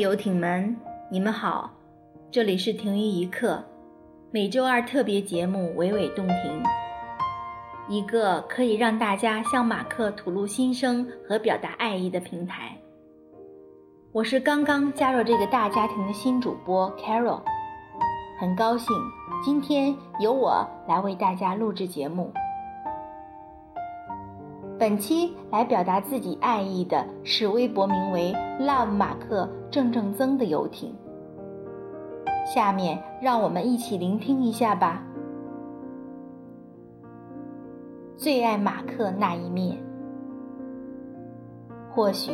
游艇们，你们好，这里是停于一刻，每周二特别节目娓娓动听，一个可以让大家向马克吐露心声和表达爱意的平台。我是刚刚加入这个大家庭的新主播 Carol，很高兴今天由我来为大家录制节目。本期来表达自己爱意的是微博名为 “love 马克正正增”的游艇。下面让我们一起聆听一下吧。最爱马克那一面，或许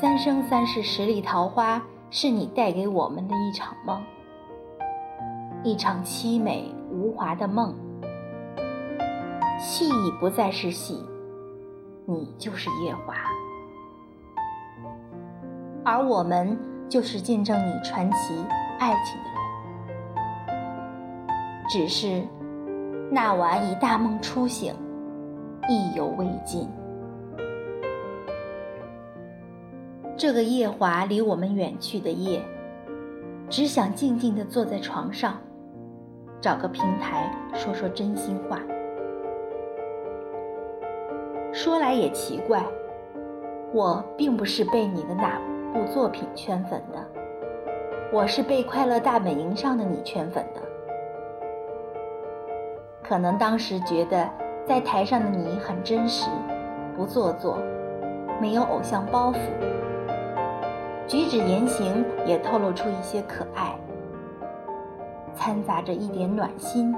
三生三世十里桃花是你带给我们的一场梦，一场凄美无华的梦。戏已不再是戏。你就是夜华，而我们就是见证你传奇爱情的人。只是那晚已大梦初醒，意犹未尽。这个夜华离我们远去的夜，只想静静地坐在床上，找个平台说说真心话。说来也奇怪，我并不是被你的哪部作品圈粉的，我是被《快乐大本营》上的你圈粉的。可能当时觉得在台上的你很真实，不做作，没有偶像包袱，举止言行也透露出一些可爱，掺杂着一点暖心，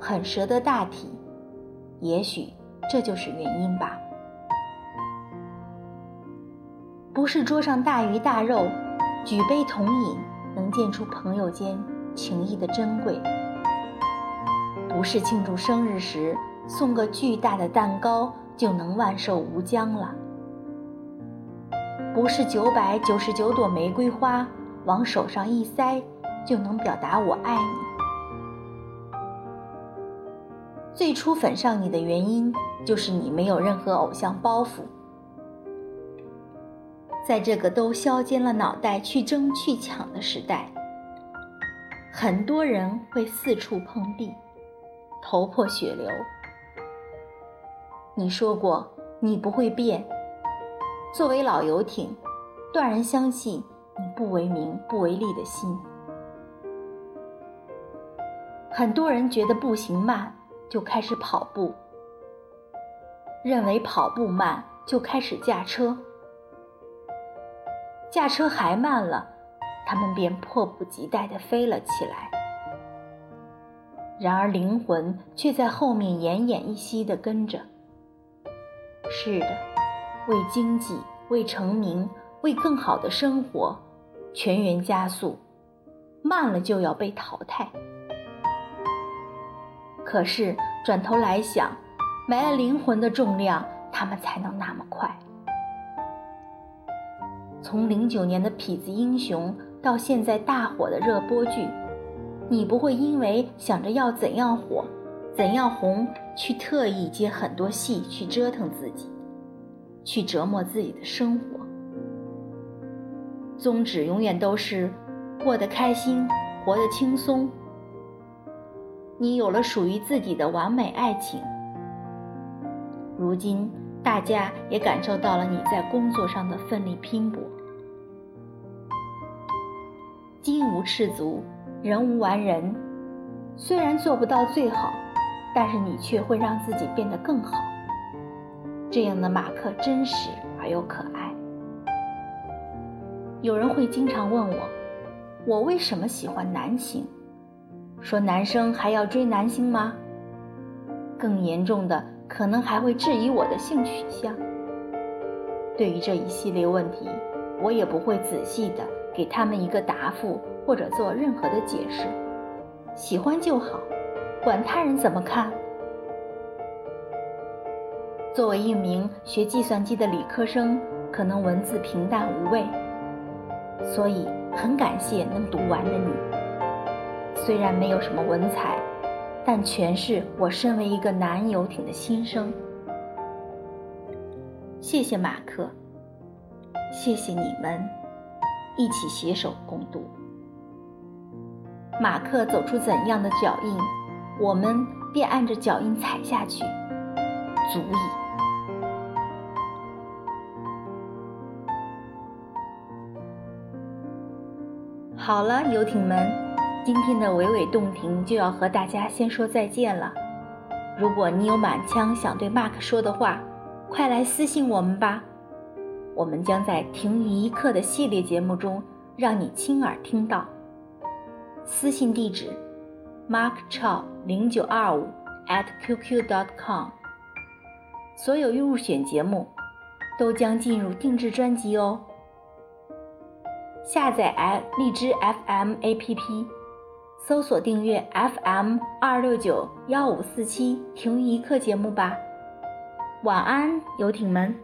很舍得大体，也许。这就是原因吧。不是桌上大鱼大肉，举杯同饮能见出朋友间情谊的珍贵；不是庆祝生日时送个巨大的蛋糕就能万寿无疆了；不是九百九十九朵玫瑰花往手上一塞就能表达我爱你。最初粉上你的原因，就是你没有任何偶像包袱。在这个都削尖了脑袋去争去抢的时代，很多人会四处碰壁，头破血流。你说过你不会变，作为老游艇，断然相信你不为名不为利的心。很多人觉得步行慢。就开始跑步，认为跑步慢就开始驾车，驾车还慢了，他们便迫不及待地飞了起来。然而灵魂却在后面奄奄一息地跟着。是的，为经济、为成名、为更好的生活，全员加速，慢了就要被淘汰。可是转头来想，没了灵魂的重量，他们才能那么快。从零九年的《痞子英雄》到现在大火的热播剧，你不会因为想着要怎样火、怎样红，去特意接很多戏去折腾自己，去折磨自己的生活。宗旨永远都是过得开心，活得轻松。你有了属于自己的完美爱情，如今大家也感受到了你在工作上的奋力拼搏。金无赤足，人无完人。虽然做不到最好，但是你却会让自己变得更好。这样的马克真实而又可爱。有人会经常问我，我为什么喜欢男性？说男生还要追男星吗？更严重的，可能还会质疑我的性取向。对于这一系列问题，我也不会仔细的给他们一个答复，或者做任何的解释。喜欢就好，管他人怎么看。作为一名学计算机的理科生，可能文字平淡无味，所以很感谢能读完的你。虽然没有什么文采，但全是我身为一个男游艇的心声。谢谢马克，谢谢你们，一起携手共度。马克走出怎样的脚印，我们便按着脚印踩下去，足矣。好了，游艇们，今天的娓娓动听就要和大家先说再见了。如果你有满腔想对 Mark 说的话，快来私信我们吧。我们将在“停于一刻”的系列节目中让你亲耳听到。私信地址：markchow 零九二五 @qq.com。所有入选节目都将进入定制专辑哦。下载 i 荔枝 FM APP，搜索订阅 FM 二六九幺五四七停一刻节目吧。晚安，游艇们。